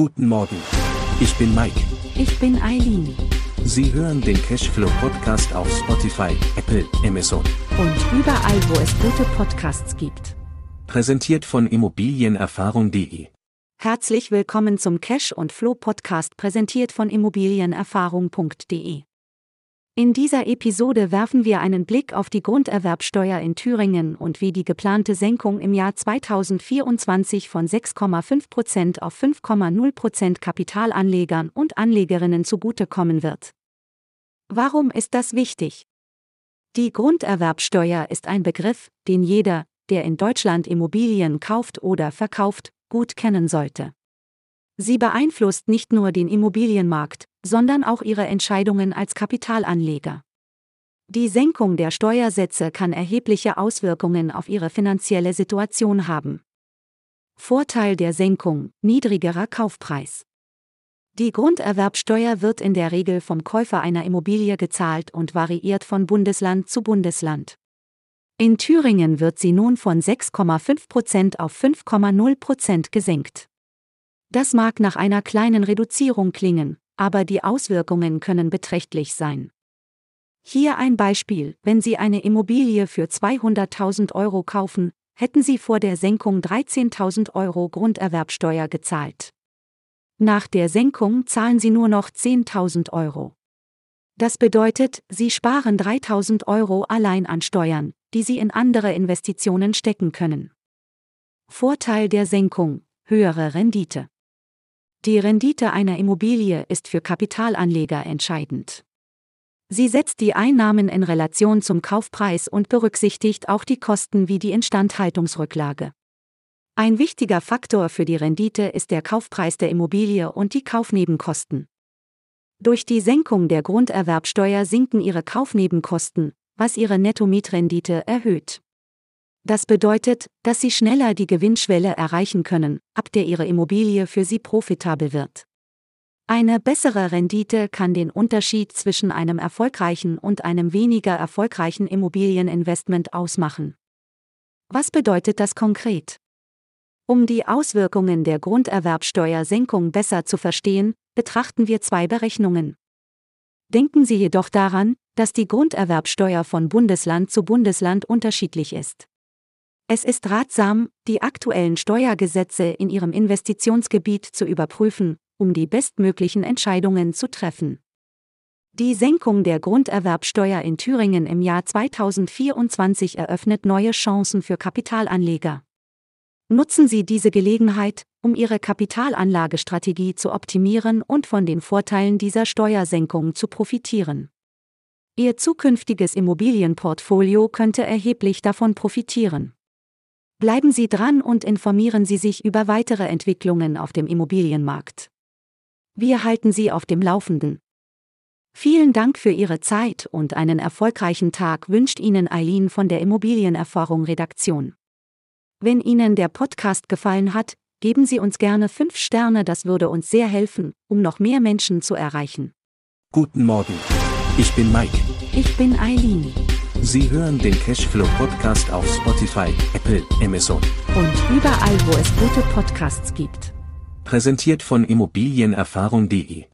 Guten Morgen. Ich bin Mike. Ich bin Eileen. Sie hören den Cashflow Podcast auf Spotify, Apple, Amazon. Und überall, wo es gute Podcasts gibt. Präsentiert von Immobilienerfahrung.de. Herzlich willkommen zum Cash und Flow Podcast, präsentiert von Immobilienerfahrung.de. In dieser Episode werfen wir einen Blick auf die Grunderwerbsteuer in Thüringen und wie die geplante Senkung im Jahr 2024 von 6,5% auf 5,0% Kapitalanlegern und Anlegerinnen zugutekommen wird. Warum ist das wichtig? Die Grunderwerbsteuer ist ein Begriff, den jeder, der in Deutschland Immobilien kauft oder verkauft, gut kennen sollte. Sie beeinflusst nicht nur den Immobilienmarkt, sondern auch ihre Entscheidungen als Kapitalanleger. Die Senkung der Steuersätze kann erhebliche Auswirkungen auf ihre finanzielle Situation haben. Vorteil der Senkung, niedrigerer Kaufpreis. Die Grunderwerbsteuer wird in der Regel vom Käufer einer Immobilie gezahlt und variiert von Bundesland zu Bundesland. In Thüringen wird sie nun von 6,5% auf 5,0% gesenkt. Das mag nach einer kleinen Reduzierung klingen, aber die Auswirkungen können beträchtlich sein. Hier ein Beispiel, wenn Sie eine Immobilie für 200.000 Euro kaufen, hätten Sie vor der Senkung 13.000 Euro Grunderwerbsteuer gezahlt. Nach der Senkung zahlen Sie nur noch 10.000 Euro. Das bedeutet, Sie sparen 3.000 Euro allein an Steuern, die Sie in andere Investitionen stecken können. Vorteil der Senkung, höhere Rendite. Die Rendite einer Immobilie ist für Kapitalanleger entscheidend. Sie setzt die Einnahmen in Relation zum Kaufpreis und berücksichtigt auch die Kosten wie die Instandhaltungsrücklage. Ein wichtiger Faktor für die Rendite ist der Kaufpreis der Immobilie und die Kaufnebenkosten. Durch die Senkung der Grunderwerbsteuer sinken ihre Kaufnebenkosten, was ihre Nettomietrendite erhöht. Das bedeutet, dass Sie schneller die Gewinnschwelle erreichen können, ab der Ihre Immobilie für Sie profitabel wird. Eine bessere Rendite kann den Unterschied zwischen einem erfolgreichen und einem weniger erfolgreichen Immobilieninvestment ausmachen. Was bedeutet das konkret? Um die Auswirkungen der Grunderwerbsteuersenkung besser zu verstehen, betrachten wir zwei Berechnungen. Denken Sie jedoch daran, dass die Grunderwerbsteuer von Bundesland zu Bundesland unterschiedlich ist. Es ist ratsam, die aktuellen Steuergesetze in Ihrem Investitionsgebiet zu überprüfen, um die bestmöglichen Entscheidungen zu treffen. Die Senkung der Grunderwerbsteuer in Thüringen im Jahr 2024 eröffnet neue Chancen für Kapitalanleger. Nutzen Sie diese Gelegenheit, um Ihre Kapitalanlagestrategie zu optimieren und von den Vorteilen dieser Steuersenkung zu profitieren. Ihr zukünftiges Immobilienportfolio könnte erheblich davon profitieren. Bleiben Sie dran und informieren Sie sich über weitere Entwicklungen auf dem Immobilienmarkt. Wir halten Sie auf dem Laufenden. Vielen Dank für Ihre Zeit und einen erfolgreichen Tag wünscht Ihnen Eileen von der Immobilienerfahrung Redaktion. Wenn Ihnen der Podcast gefallen hat, geben Sie uns gerne 5 Sterne, das würde uns sehr helfen, um noch mehr Menschen zu erreichen. Guten Morgen. Ich bin Mike. Ich bin Eileen. Sie hören den Cashflow Podcast auf Spotify, Apple, Amazon. Und überall, wo es gute Podcasts gibt. Präsentiert von Immobilienerfahrung.de.